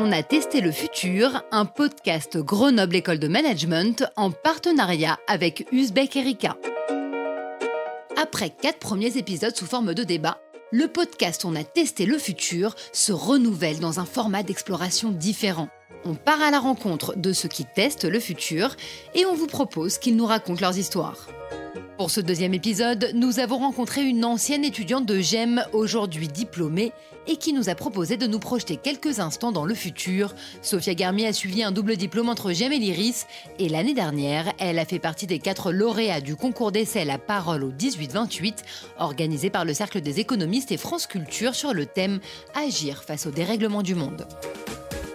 On a testé le futur, un podcast Grenoble École de Management en partenariat avec Uzbek Erika. Après quatre premiers épisodes sous forme de débat, le podcast On a testé le futur se renouvelle dans un format d'exploration différent. On part à la rencontre de ceux qui testent le futur et on vous propose qu'ils nous racontent leurs histoires. Pour ce deuxième épisode, nous avons rencontré une ancienne étudiante de GEM, aujourd'hui diplômée, et qui nous a proposé de nous projeter quelques instants dans le futur. Sophia Garmi a suivi un double diplôme entre GEM et l'IRIS, et l'année dernière, elle a fait partie des quatre lauréats du concours d'essai La Parole au 18-28, organisé par le Cercle des économistes et France Culture sur le thème Agir face au dérèglement du monde.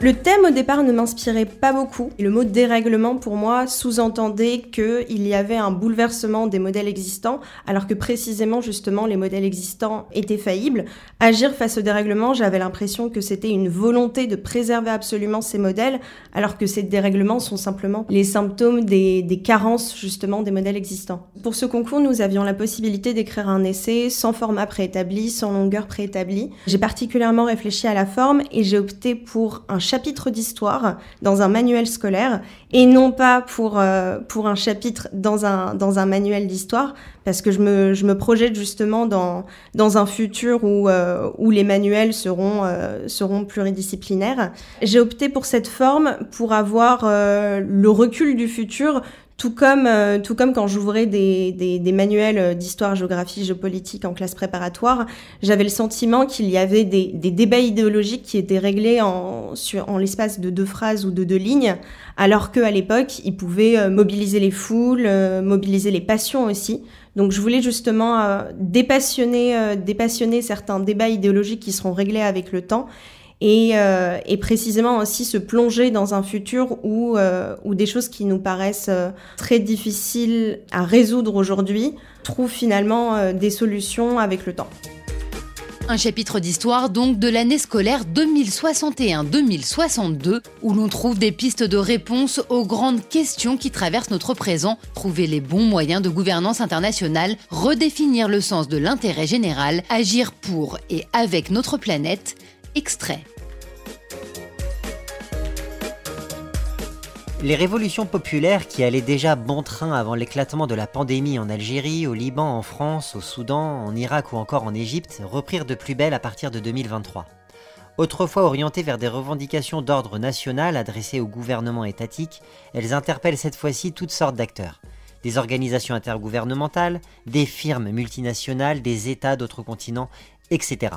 Le thème au départ ne m'inspirait pas beaucoup. Le mot dérèglement pour moi sous-entendait qu'il y avait un bouleversement des modèles existants, alors que précisément justement les modèles existants étaient faillibles. Agir face au dérèglement, j'avais l'impression que c'était une volonté de préserver absolument ces modèles, alors que ces dérèglements sont simplement les symptômes des, des carences justement des modèles existants. Pour ce concours, nous avions la possibilité d'écrire un essai sans format préétabli, sans longueur préétablie. J'ai particulièrement réfléchi à la forme et j'ai opté pour un chapitre d'histoire dans un manuel scolaire et non pas pour, euh, pour un chapitre dans un, dans un manuel d'histoire parce que je me, je me projette justement dans, dans un futur où, euh, où les manuels seront, euh, seront pluridisciplinaires. J'ai opté pour cette forme pour avoir le recul du futur tout comme, euh, tout comme quand j'ouvrais des, des, des, manuels d'histoire, géographie, géopolitique en classe préparatoire, j'avais le sentiment qu'il y avait des, des, débats idéologiques qui étaient réglés en, sur, en l'espace de deux phrases ou de deux lignes, alors qu'à l'époque, ils pouvaient euh, mobiliser les foules, euh, mobiliser les passions aussi. Donc je voulais justement dépassionner, dépassionner certains débats idéologiques qui seront réglés avec le temps euh, et, précisément aussi se plonger dans un futur où, euh, où des choses qui nous paraissent euh, très difficiles à résoudre aujourd'hui trouvent finalement des solutions avec le temps. Un chapitre d'histoire donc de l'année scolaire 2061-2062 où l'on trouve des pistes de réponse aux grandes questions qui traversent notre présent, trouver les bons moyens de gouvernance internationale, redéfinir le sens de l'intérêt général, agir pour et avec notre planète. Extrait. Les révolutions populaires qui allaient déjà bon train avant l'éclatement de la pandémie en Algérie, au Liban, en France, au Soudan, en Irak ou encore en Égypte reprirent de plus belle à partir de 2023. Autrefois orientées vers des revendications d'ordre national adressées au gouvernement étatique, elles interpellent cette fois-ci toutes sortes d'acteurs. Des organisations intergouvernementales, des firmes multinationales, des États d'autres continents, etc.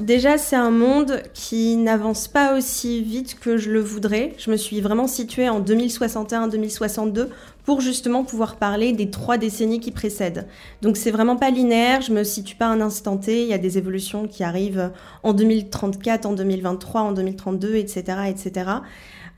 Déjà, c'est un monde qui n'avance pas aussi vite que je le voudrais. Je me suis vraiment située en 2061-2062 pour justement pouvoir parler des trois décennies qui précèdent. Donc c'est vraiment pas linéaire, je me situe pas à un instant T, il y a des évolutions qui arrivent en 2034, en 2023, en 2032, etc., etc.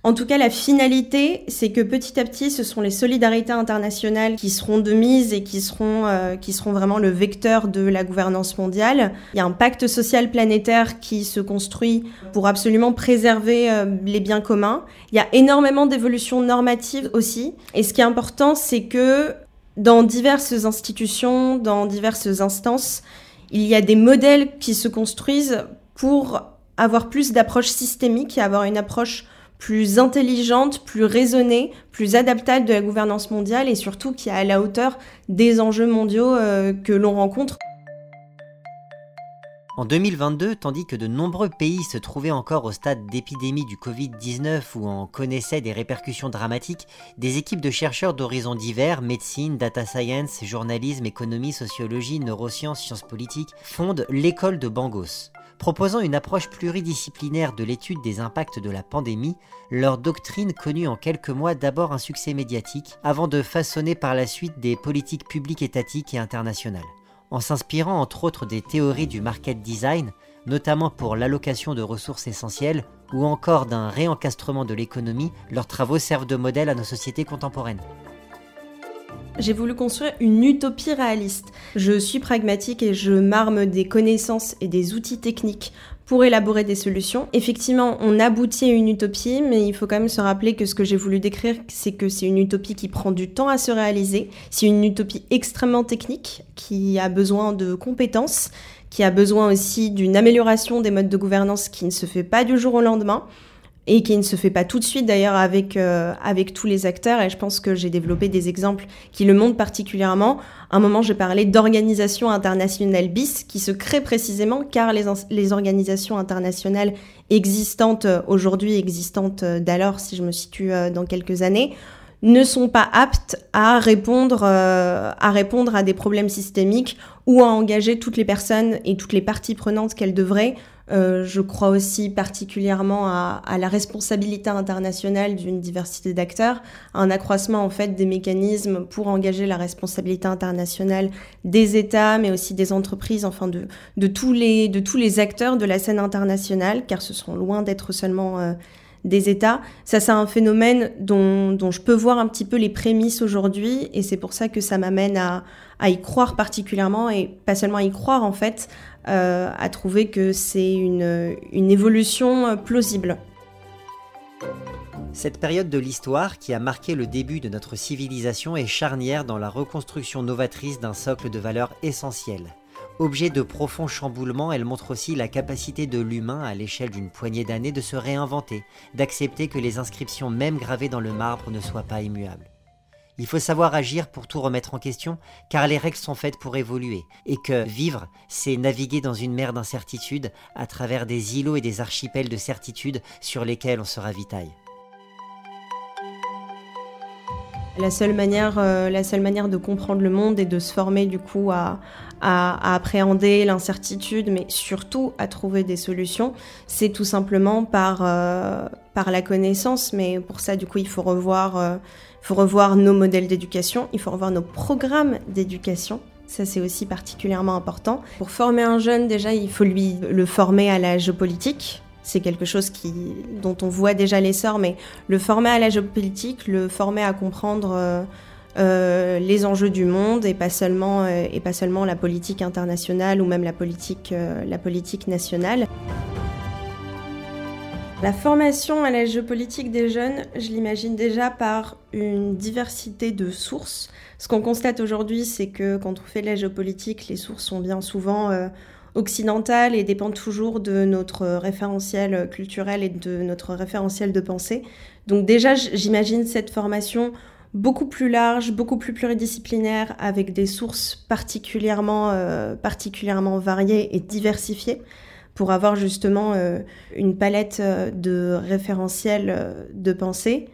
En tout cas, la finalité, c'est que petit à petit, ce sont les solidarités internationales qui seront de mise et qui seront, euh, qui seront vraiment le vecteur de la gouvernance mondiale. Il y a un pacte social planétaire qui se construit pour absolument préserver euh, les biens communs. Il y a énormément d'évolutions normatives aussi. Et ce qui est important, c'est que dans diverses institutions, dans diverses instances, il y a des modèles qui se construisent pour avoir plus d'approche systémique et avoir une approche plus intelligente, plus raisonnée, plus adaptable de la gouvernance mondiale et surtout qui est à la hauteur des enjeux mondiaux euh, que l'on rencontre. En 2022, tandis que de nombreux pays se trouvaient encore au stade d'épidémie du Covid-19 ou en connaissaient des répercussions dramatiques, des équipes de chercheurs d'horizons divers, médecine, data science, journalisme, économie, sociologie, neurosciences, sciences politiques, fondent l'école de Bangos. Proposant une approche pluridisciplinaire de l'étude des impacts de la pandémie, leur doctrine connut en quelques mois d'abord un succès médiatique, avant de façonner par la suite des politiques publiques étatiques et internationales. En s'inspirant entre autres des théories du market design, notamment pour l'allocation de ressources essentielles, ou encore d'un réencastrement de l'économie, leurs travaux servent de modèle à nos sociétés contemporaines. J'ai voulu construire une utopie réaliste. Je suis pragmatique et je m'arme des connaissances et des outils techniques pour élaborer des solutions. Effectivement, on aboutit à une utopie, mais il faut quand même se rappeler que ce que j'ai voulu décrire, c'est que c'est une utopie qui prend du temps à se réaliser. C'est une utopie extrêmement technique qui a besoin de compétences, qui a besoin aussi d'une amélioration des modes de gouvernance qui ne se fait pas du jour au lendemain. Et qui ne se fait pas tout de suite d'ailleurs avec, euh, avec tous les acteurs. Et je pense que j'ai développé des exemples qui le montrent particulièrement. À un moment, j'ai parlé d'organisation internationale BIS qui se crée précisément car les, les organisations internationales existantes euh, aujourd'hui, existantes euh, d'alors, si je me situe dans quelques années, ne sont pas aptes à répondre, à répondre à des problèmes systémiques ou à engager toutes les personnes et toutes les parties prenantes qu'elles devraient euh, je crois aussi particulièrement à, la responsabilité internationale d'une diversité d'acteurs, un accroissement en fait des mécanismes pour engager la responsabilité internationale des États, mais aussi des entreprises, enfin de, de, tous, les, de tous les acteurs de la scène internationale, car ce sont loin d'être seulement euh, des États. Ça, c'est un phénomène dont, je peux voir un petit peu les prémices aujourd'hui, et c'est pour ça que ça m'amène à, à y croire particulièrement, et pas seulement à y croire en fait, euh, à trouver que c'est une, une évolution euh, plausible. Cette période de l'histoire qui a marqué le début de notre civilisation est charnière dans la reconstruction novatrice d'un socle de valeurs essentielles. Objet de profond chamboulement, elle montre aussi la capacité de l'humain à l'échelle d'une poignée d'années de se réinventer, d'accepter que les inscriptions même gravées dans le marbre ne soient pas immuables. Il faut savoir agir pour tout remettre en question, car les règles sont faites pour évoluer, et que vivre, c'est naviguer dans une mer d'incertitude à travers des îlots et des archipels de certitude sur lesquels on se ravitaille. La seule manière, euh, la seule manière de comprendre le monde et de se former du coup à, appréhender l'incertitude, mais surtout à trouver des solutions, c'est tout simplement par, euh, par la connaissance. Mais pour ça, du coup, il faut revoir euh, faut revoir nos modèles d'éducation, il faut revoir nos programmes d'éducation. Ça, c'est aussi particulièrement important. Pour former un jeune, déjà, il faut lui le former à la géopolitique. C'est quelque chose qui, dont on voit déjà l'essor, mais le former à la géopolitique, le former à comprendre euh, euh, les enjeux du monde et pas seulement, euh, et pas seulement la politique internationale ou même la politique, la politique nationale. La formation à la géopolitique des jeunes, je l'imagine déjà par une diversité de sources. Ce qu'on constate aujourd'hui, c'est que quand on fait de la géopolitique, les sources sont bien souvent euh, occidentales et dépendent toujours de notre référentiel culturel et de notre référentiel de pensée. Donc déjà, j'imagine cette formation beaucoup plus large, beaucoup plus pluridisciplinaire, avec des sources particulièrement, euh, particulièrement variées et diversifiées pour avoir justement euh, une palette euh, de référentiels de pensée.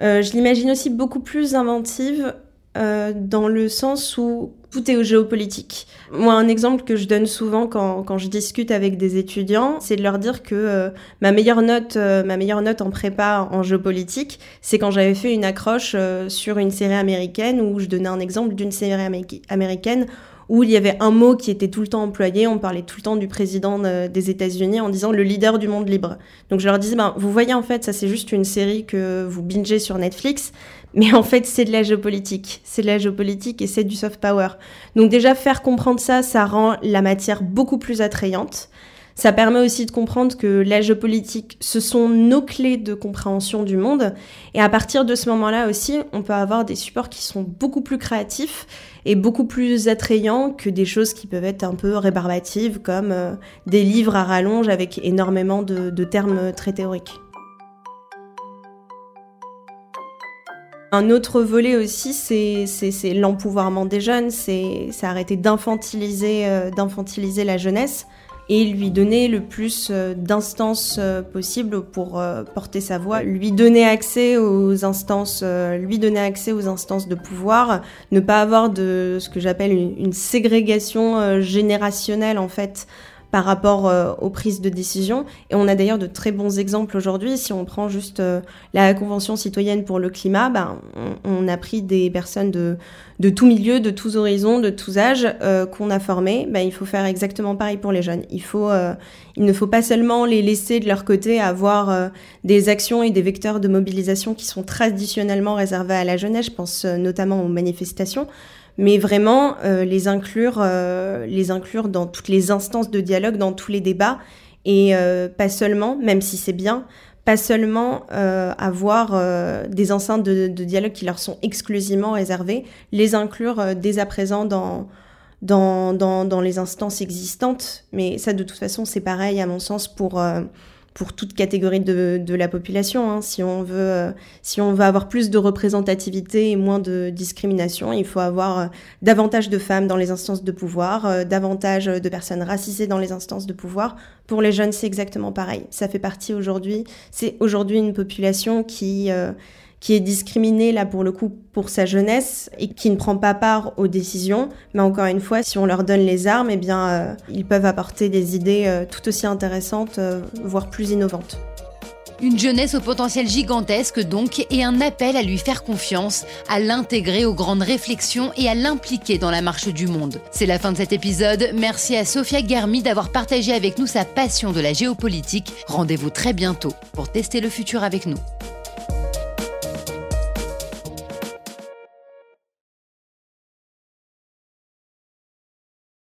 je l'imagine aussi beaucoup plus inventive dans le sens où tout est au géopolitique. Moi, un exemple que je donne souvent quand, quand je discute avec des étudiants, c'est de leur dire que ma meilleure note, ma meilleure note en prépa en géopolitique, c'est quand j'avais fait une accroche sur une série américaine où je donnais un exemple d'une série américaine où il y avait un mot qui était tout le temps employé. On parlait tout le temps du président des États-Unis en disant le leader du monde libre. Donc je leur disais, ben, vous voyez en fait, ça c'est juste une série que vous bingez sur Netflix, mais en fait c'est de la géopolitique. C'est de la géopolitique et c'est du soft power. Donc déjà faire comprendre ça, ça rend la matière beaucoup plus attrayante. Ça permet aussi de comprendre que la géopolitique, ce sont nos clés de compréhension du monde. Et à partir de ce moment-là aussi, on peut avoir des supports qui sont beaucoup plus créatifs et beaucoup plus attrayants que des choses qui peuvent être un peu rébarbatives, comme euh, des livres à rallonge avec énormément de, termes très théoriques. Un autre volet aussi, c'est l'empouvoirment des jeunes, c'est arrêter euh, d'infantiliser la jeunesse et lui donner le plus euh, d'instances euh, possible pour euh, porter sa voix, lui donner accès aux instances, lui donner accès aux instances de pouvoir, ne pas avoir de ce que j'appelle une, une, ségrégation générationnelle en fait par rapport euh, aux prises de décision. Et on a d'ailleurs de très bons exemples aujourd'hui. Si on prend juste euh, la Convention citoyenne pour le climat, ben, on, a pris des personnes de, de tous milieux, de tous horizons, de tous âges euh, qu'on a formées. Ben, il faut faire exactement pareil pour les jeunes. Il, faut, il ne faut pas seulement les laisser de leur côté avoir des actions et des vecteurs de mobilisation qui sont traditionnellement réservés à la jeunesse. Je pense notamment aux manifestations mais vraiment euh, les inclure, euh, les inclure dans toutes les instances de dialogue, dans tous les débats, et euh, pas seulement, même si c'est bien, pas seulement avoir des enceintes de, de, dialogue qui leur sont exclusivement réservées, les inclure dès à présent dans, dans, dans, dans, les instances existantes. Mais ça, de toute façon, c'est pareil, à mon sens, pour, pour toute catégorie de, la population. Hein. Si, on veut, euh, si on veut avoir plus de représentativité et moins de discrimination, il faut avoir euh, davantage de femmes dans les instances de pouvoir, euh, davantage de personnes racisées dans les instances de pouvoir. Pour les jeunes, c'est exactement pareil. Ça fait partie aujourd'hui, c'est aujourd'hui une population qui qui est discriminé là pour le coup pour sa jeunesse et qui ne prend pas part aux décisions. Mais encore une fois, si on leur donne les armes, eh bien, euh, ils peuvent apporter des idées euh, tout aussi intéressantes, euh, voire plus innovantes. Une jeunesse au potentiel gigantesque donc et un appel à lui faire confiance, à l'intégrer aux grandes réflexions et à l'impliquer dans la marche du monde. C'est la fin de cet épisode. Merci à Sophia Germi d'avoir partagé avec nous sa passion de la géopolitique. Rendez-vous très bientôt pour tester le futur avec nous.